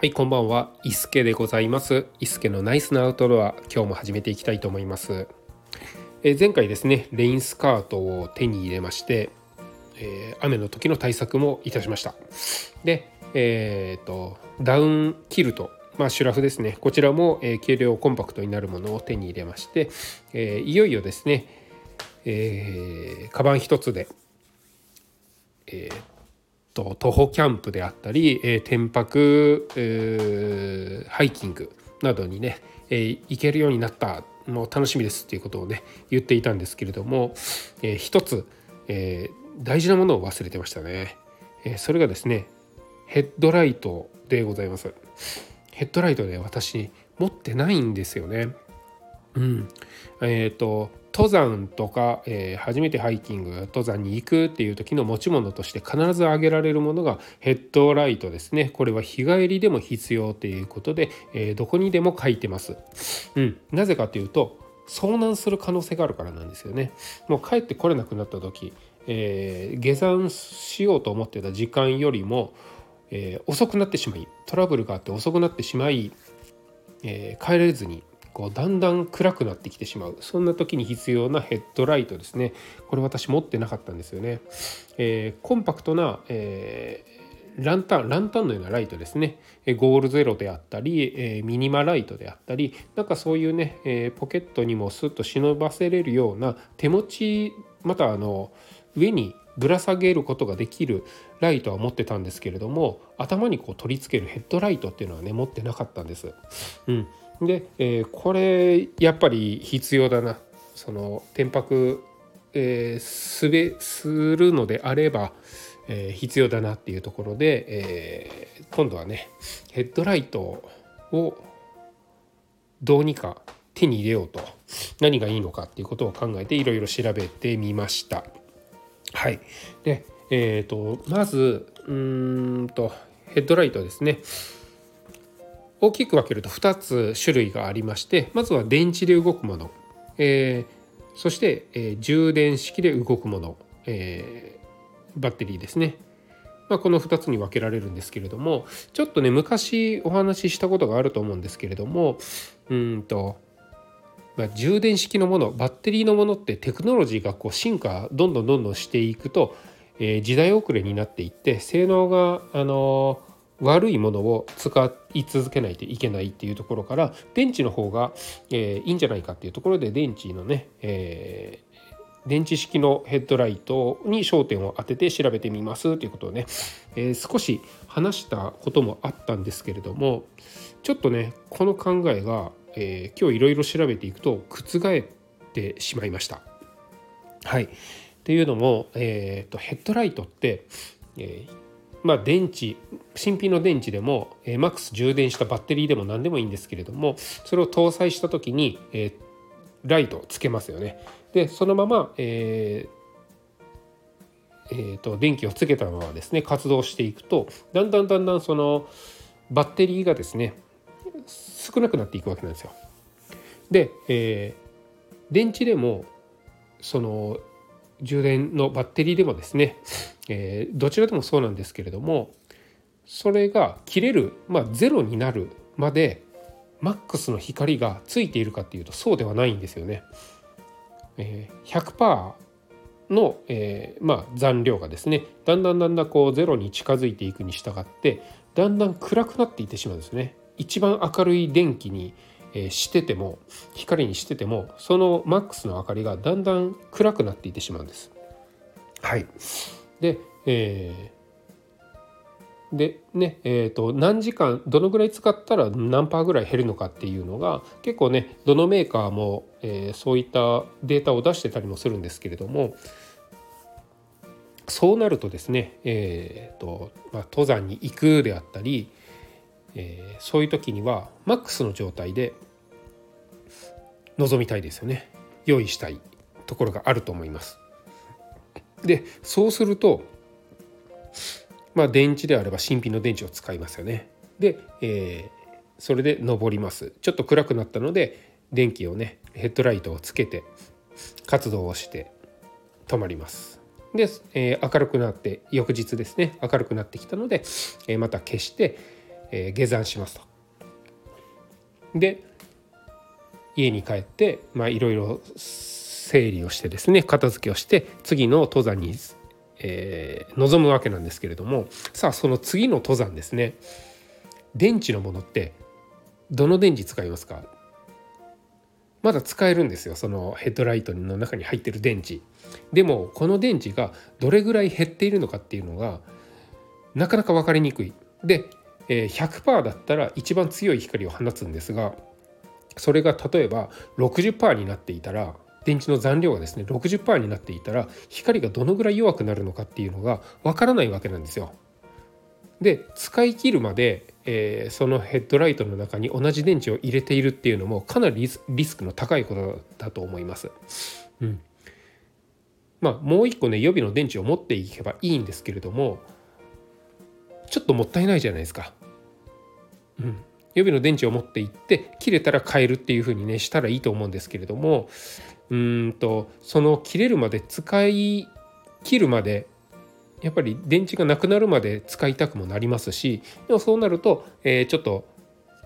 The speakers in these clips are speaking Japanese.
はいこんばんは。伊助でございます。伊助のナイスなアウトドア今日も始めていきたいと思います。え前回ですねレインスカートを手に入れまして、えー、雨の時の対策もいたしました。でえーと、ダウンキルトまあ、シュラフですね。こちらも、えー、軽量コンパクトになるものを手に入れまして、えー、いよいよですね、えー、カバン一つで、と徒歩キャンプであったり、えー、天白、えー、ハイキングなどにね、えー、行けるようになったもう楽しみですっていうことをね言っていたんですけれども、えー、一つ、えー、大事なものを忘れてましたね、えー、それがですねヘッドライトでございます。ヘッドライトで私持ってないんですよね。うん。えっ、ー、と登山とか、えー、初めてハイキング登山に行くっていう時の持ち物として必ず挙げられるものがヘッドライトですね。これは日帰りでも必要ということで、えー、どこにでも書いてます、うん、なぜかというと遭難する可能性があるからなんですよね。もう帰ってこれなくなった時、えー、下山しようと思ってた時間よりも、え遅くなってしまいトラブルがあって遅くなってしまい、え帰れずにこうだんだん暗くなってきてしまう。そんな時に必要なヘッドライトですね。これ私持ってなかったんですよね、えー、コンパクトな、えー、ランタンランタンのようなライトですね。ゴールゼロであったり、えー、ミニマライトであったりなんかそういうね、えポケットにもスッと忍ばせれるような手持ちまたあの上にぶら下げることができるライトは持ってたんですけれども頭にこう取り付けるヘッドライトっていうのはね持ってなかったんです。うん、で、えー、これやっぱり必要だなその天白、えー、すべするのであれば、えー、必要だなっていうところで、えー、今度はねヘッドライトをどうにか手に入れようと何がいいのかっていうことを考えていろいろ調べてみました。はい、で、えーとまずうんとヘッドライトですね。大きく分けると2つ種類がありましてまずは電池で動くもの、えー、そして、えー、充電式で動くもの、えー、バッテリーですね、まあ、この2つに分けられるんですけれどもちょっとね昔お話ししたことがあると思うんですけれどもうんと、まあ、充電式のものバッテリーのものってテクノロジーがこう進化どんどんどんどんしていくと、え、時代遅れになっていって性能があのー悪いものを使い続けないといけないっていうところから電池の方が、えー、いいんじゃないかっていうところで電池のね、えー、電池式のヘッドライトに焦点を当てて調べてみますということをね、えー、少し話したこともあったんですけれどもちょっとねこの考えが、え今日いろいろ調べていくと覆ってしまいました。はいっていうのも、えーと、ヘッドライトって、えー、まあ、電池新品の電池でも、えー、マックス充電したバッテリーでも何でもいいんですけれどもそれを搭載した時に、えー、ライトをつけますよね。でそのまま、えーえーと、電気をつけたままですね活動していくとだんだんだんだんそのバッテリーがですね少なくなっていくわけなんですよ。で、えー、電池でもその充電のバッテリーでもですねえー、どちらでもそうなんですけれどもそれが切れる、まあ、ゼロになるまでマックスの光がついているかっていうとそうではないんですよね。えー、100%の、えー、まあ、残量がですねだんだんだんだんこうゼロに近づいていくに従ってだんだん暗くなっていってしまうんですね。一番明るい電気に、えー、してても光にしててもそのマックスの明かりがだんだん暗くなっていってしまうんです。はいで、えー、でねえーと、何時間どのぐらい使ったら何パーぐらい減るのかっていうのが結構ねどのメーカーも、えー、そういったデータを出してたりもするんですけれどもそうなるとですね、えーとまあ、登山に行くであったり、えー、そういう時にはマックスの状態で臨みたいですよね用意したいところがあると思います。でそうするとまあ電池であれば新品の電池を使いますよね。で、えー、それで登ります。ちょっと暗くなったので電気をねヘッドライトをつけて活動をして止まります。で、えー、明るくなって翌日ですね明るくなってきたので、えー、また消して、えー、下山しますと。で家に帰っていろいろ整理をしてですね片付けをして次の登山に、えー、臨むわけなんですけれどもさあその次の登山ですね電池のものってどの電池使いますか？まだ使えるんですよそのヘッドライトの中に入ってる電池。でもこの電池がどれぐらい減っているのかっていうのがなかなか分かりにくい。で100%だったら一番強い光を放つんですがそれが例えば60%になっていたら電池の残量がですね60%になっていたら光がどのぐらい弱くなるのかっていうのがわからないわけなんですよ。で使い切るまで、えー、そのヘッドライトの中に同じ電池を入れているっていうのもかなりリスクの高いことだと思います。うん、まあもう一個ね予備の電池を持っていけばいいんですけれどもちょっともったいないじゃないですか。うん、予備の電池を持って行って切れたら変えるっていう風にねしたらいいと思うんですけれどもうんとその切れるまで使い切るまでやっぱり電池がなくなるまで使いたくもなりますしでもそうなると、えー、ちょっと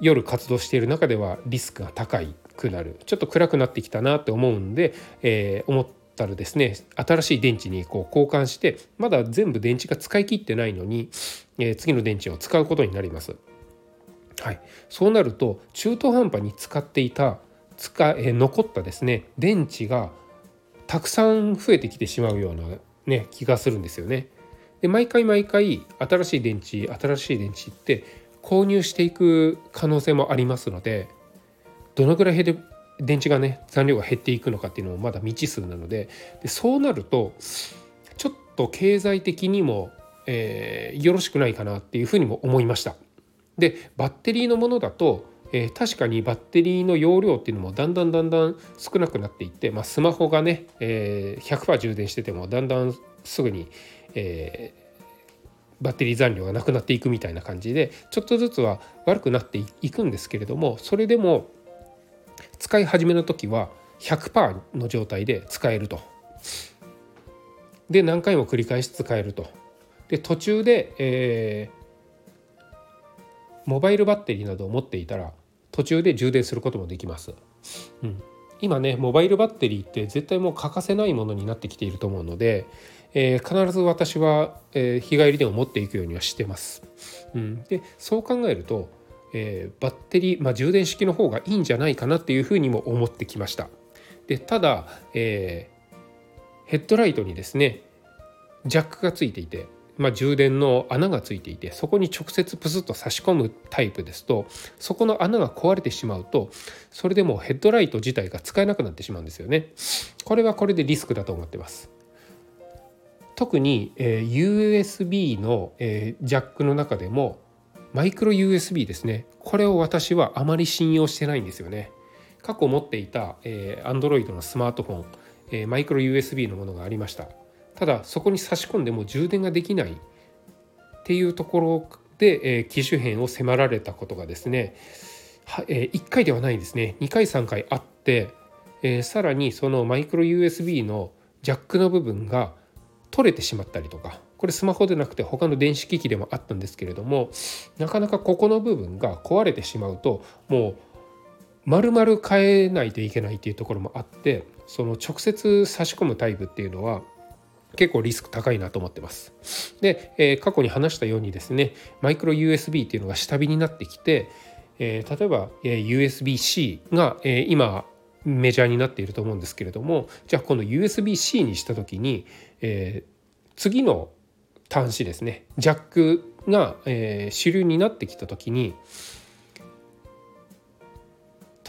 夜活動している中ではリスクが高くなるちょっと暗くなってきたなって思うんで、えー、思ったらですね新しい電池にこう交換してまだ全部電池が使い切ってないのに、えー、次の電池を使うことになります。はい、そうなると中途半端に使っていた使え残ったですね電池がたくさん増えてきてしまうような、ね、気がするんですよね。で毎回毎回新しい電池新しい電池って購入していく可能性もありますのでどのぐらいで電池がね残量が減っていくのかっていうのもまだ未知数なのででそうなるとちょっと経済的にも、えー、よろしくないかなっていうふうにも思いました。でバッテリーのものだと、えー、確かにバッテリーの容量っていうのもだんだんだんだん少なくなっていって、まあ、スマホがね、えー、100%充電しててもだんだんすぐに、えー、バッテリー残量がなくなっていくみたいな感じでちょっとずつは悪くなっていくんですけれどもそれでも使い始めの時は100%の状態で使えると。で何回も繰り返し使えると。で途中で、えー、モバイルバッテリーなどを持っていたら途中で充電することもできます。うん、今ねモバイルバッテリーって絶対もう欠かせないものになってきていると思うので、えー、必ず私は、えー、日帰りでも持っていくようにはしてます。うん、でそう考えると、えー、バッテリー、まあ、充電式の方がいいんじゃないかなっていうふうにも思ってきました。でただ、えヘッドライトにですねジャックがついていてまあ、充電の穴がついていてそこに直接プスッと差し込むタイプですとそこの穴が壊れてしまうとそれでもヘッドライト自体が使えなくなってしまうんですよね。これはこれでリスクだと思ってます。特に、えー、USB の、えー、ジャックの中でもマイクロ USB ですねこれを私はあまり信用してないんですよね。過去持っていた、えー、Android のスマートフォン、えー、マイクロ USB のものがありました。ただそこに差し込んでも充電ができないっていうところで、えー、機種変を迫られたことがですね、はえー、1回ではないですね。2回3回あって、えー、さらにそのマイクロ USB のジャックの部分が取れてしまったりとかこれスマホでなくて他の電子機器でもあったんですけれどもなかなかここの部分が壊れてしまうともう丸々変えないといけないっていうところもあってその直接差し込むタイプっていうのは結構リスク高いなと思ってます。で、えー、過去に話したようにですねマイクロ USB っていうのが下火になってきて、えー、例えば、えー、USB-C が、えー、今メジャーになっていると思うんですけれどもじゃあこの USB-C にした時に、えー、次の端子ですねジャックが、えー、主流になってきた時に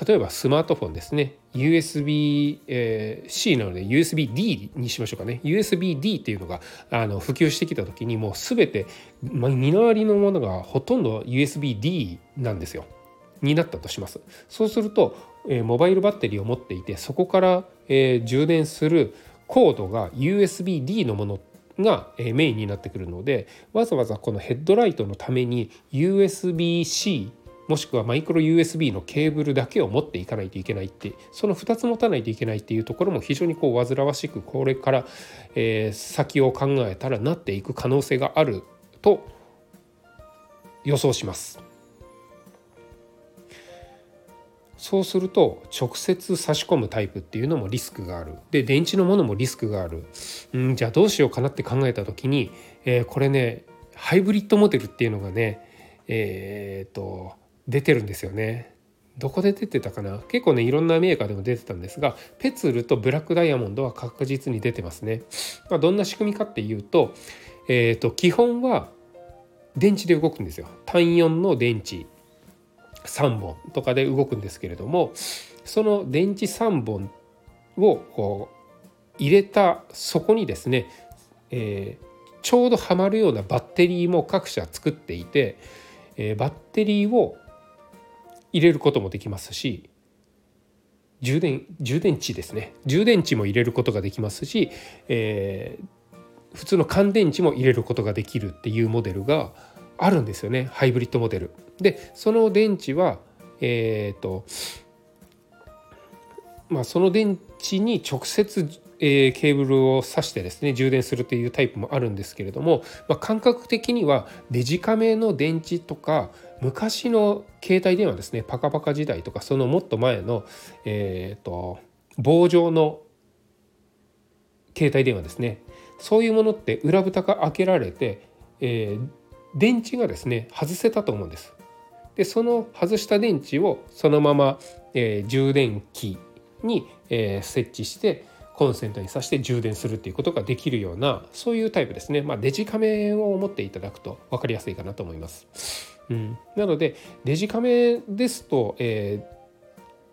例えばスマートフォンですね USB-C、えー、なので USB-D にしましょうかね USB-D っていうのがあの普及してきた時にもう全て、まあ、身の回りのものがほとんど USB-D なんですよ。になったとします。そうすると、えー、モバイルバッテリーを持っていてそこから、えー、充電するコードが USB-D のものがメインになってくるのでわざわざこのヘッドライトのために USB-C もしくはマイクロ USB のケーブルだけを持っていかないといけないってその2つ持たないといけないっていうところも非常にこう煩わしくこれから、えー、先を考えたらなっていく可能性があると予想します。そうすると直接差し込むタイプっていうのもリスクがあるで電池のものもリスクがある、ん、じゃあどうしようかなって考えた時に、えー、これねハイブリッドモデルっていうのがねえー、っと出てるんですよね。どこで出てたかな？結構ねいろんなメーカーでも出てたんですがペツルとブラックダイヤモンドは確実に出てますね。まあ、どんな仕組みかっていうと,、えー、と基本は電池で動くんですよ。単4の電池3本とかで動くんですけれどもその電池3本をこう入れたそこにですね、えー、ちょうどはまるようなバッテリーも各社作っていて、えー、バッテリーを入れることもできますし充電充電池ですね充電池も入れることができますし、えー、普通の乾電池も入れることができるっていうモデルがあるんですよねハイブリッドモデル。でその電池はえっ、ー、とまあその電池に直接えー、ケーブルを挿してですね充電するというタイプもあるんですけれども、まあ、感覚的にはデジカメの電池とか昔の携帯電話ですねパカパカ時代とかそのもっと前の、えーと、棒状の携帯電話ですねそういうものって裏蓋が開けられて、えー、電池がですね外せたと思うんです。でその外した電池をそのまま、えー、充電器に、えー、設置してコンセントに挿して充電するっていうことができるようなそういうタイプですね、まあ、デジカメを持っていただくと分かりやすいかなと思います。うん、なのでデジカメですと、え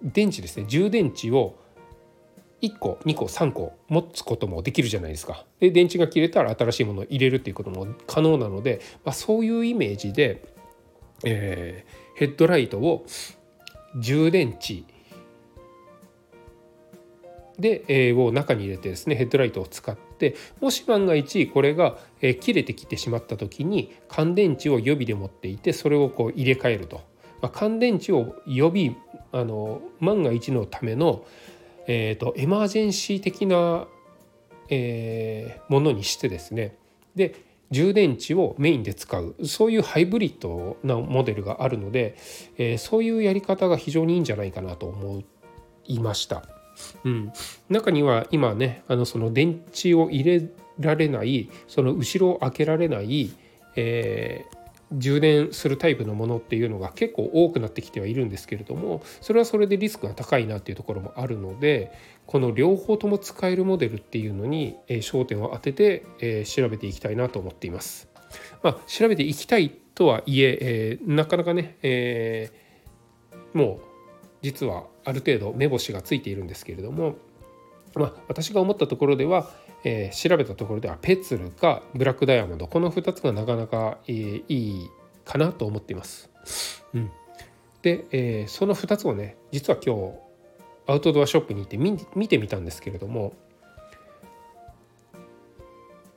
ー、電池ですね充電池を1個2個3個持つこともできるじゃないですか。で電池が切れたら新しいものを入れるっていうことも可能なので、まあ、そういうイメージで、えー、ヘッドライトを充電池で、えー、を中に入れてですねヘッドライトを使ってもし万が一これが、え、切れてきてしまった時に乾電池を予備で持っていてそれをこう入れ替えると、まあ、乾電池を予備あの万が一のための、えーと、エマージェンシー的な、えー、ものにしてですね。で充電池をメインで使う。そういうハイブリッドなモデルがあるので、えー、そういうやり方が非常にいいんじゃないかなと思いました。うん、中には今ねあのその電池を入れられないその後ろを開けられない、えー、充電するタイプのものっていうのが結構多くなってきてはいるんですけれどもそれはそれでリスクが高いなっていうところもあるのでこの両方とも使えるモデルっていうのに、え焦点を当てて、え調べていきたいなと思っています。まあ、調べていきたいとはいええ、なかなかね、えー、もう実はある程度目星がついているんですけれども、まあ、私が思ったところでは、えー、調べたところではペツルかブラックダイヤモンドこの2つがなかなか、えー、いいかなと思っています。うん、で、えー、その2つをね実は今日アウトドアショップに行って見てみたんですけれども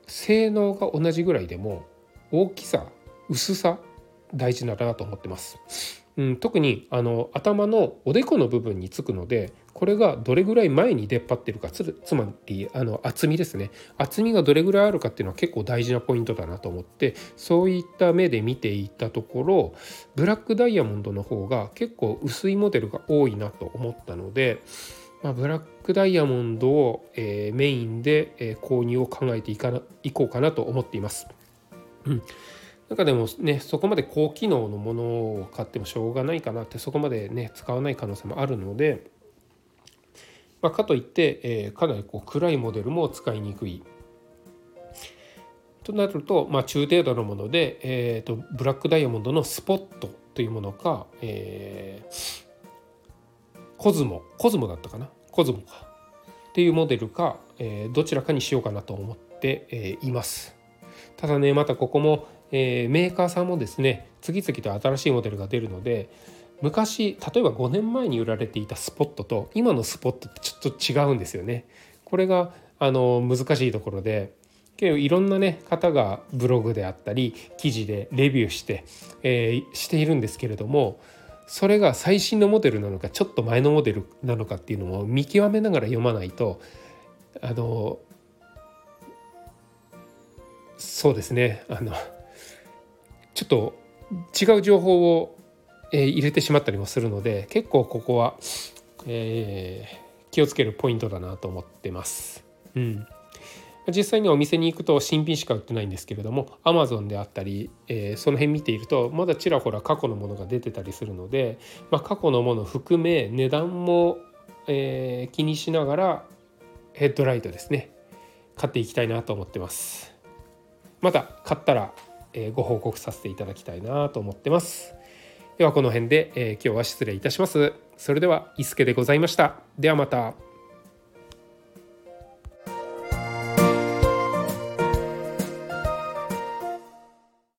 性能が同じぐらいでも大きさ薄さ大事だなと思ってます。うん、特にあの頭のおでこの部分につくのでこれがどれぐらい前に出っ張ってるかつまりあの厚みですね厚みがどれぐらいあるかっていうのは結構大事なポイントだなと思ってそういった目で見ていったところブラックダイヤモンドの方が結構薄いモデルが多いなと思ったので、まあ、ブラックダイヤモンドを、えー、メインで、えー、購入を考えていかないこうかなと思っています。うん中でもねそこまで高機能のものを買ってもしょうがないかなってそこまでね使わない可能性もあるので、まあ、かといって、えー、かなりこう暗いモデルも使いにくい。となると、まあ、中程度のもので、えーと、ブラックダイヤモンドのスポットというものか、えー、コズモコズモだったかな？コズモかっていうモデルか、えー、どちらかにしようかなと思って、えー、います。ただねまたここもえー、メーカーさんもですね次々と新しいモデルが出るので昔例えば5年前に売られていたスポットと今のスポットってちょっと違うんですよね。これがあの難しいところで結構いろんなね方がブログであったり記事でレビューして、えー、しているんですけれどもそれが最新のモデルなのかちょっと前のモデルなのかっていうのも見極めながら読まないとあのそうですねあのちょっと違う情報を、えー、入れてしまったりもするので結構ここは、えー、気をつけるポイントだなと思ってます。うん。実際にお店に行くと新品しか売ってないんですけれども Amazon であったり、えー、その辺見ているとまだちらほら過去のものが出てたりするので、まあ、過去のもの含め値段も、えー、気にしながらヘッドライトですね。買っていきたいなと思ってます。また買ったら、え、ご報告させていただきたいなと思ってます。ではこの辺で、え今日は失礼いたします。それでは伊助でございました。ではまた。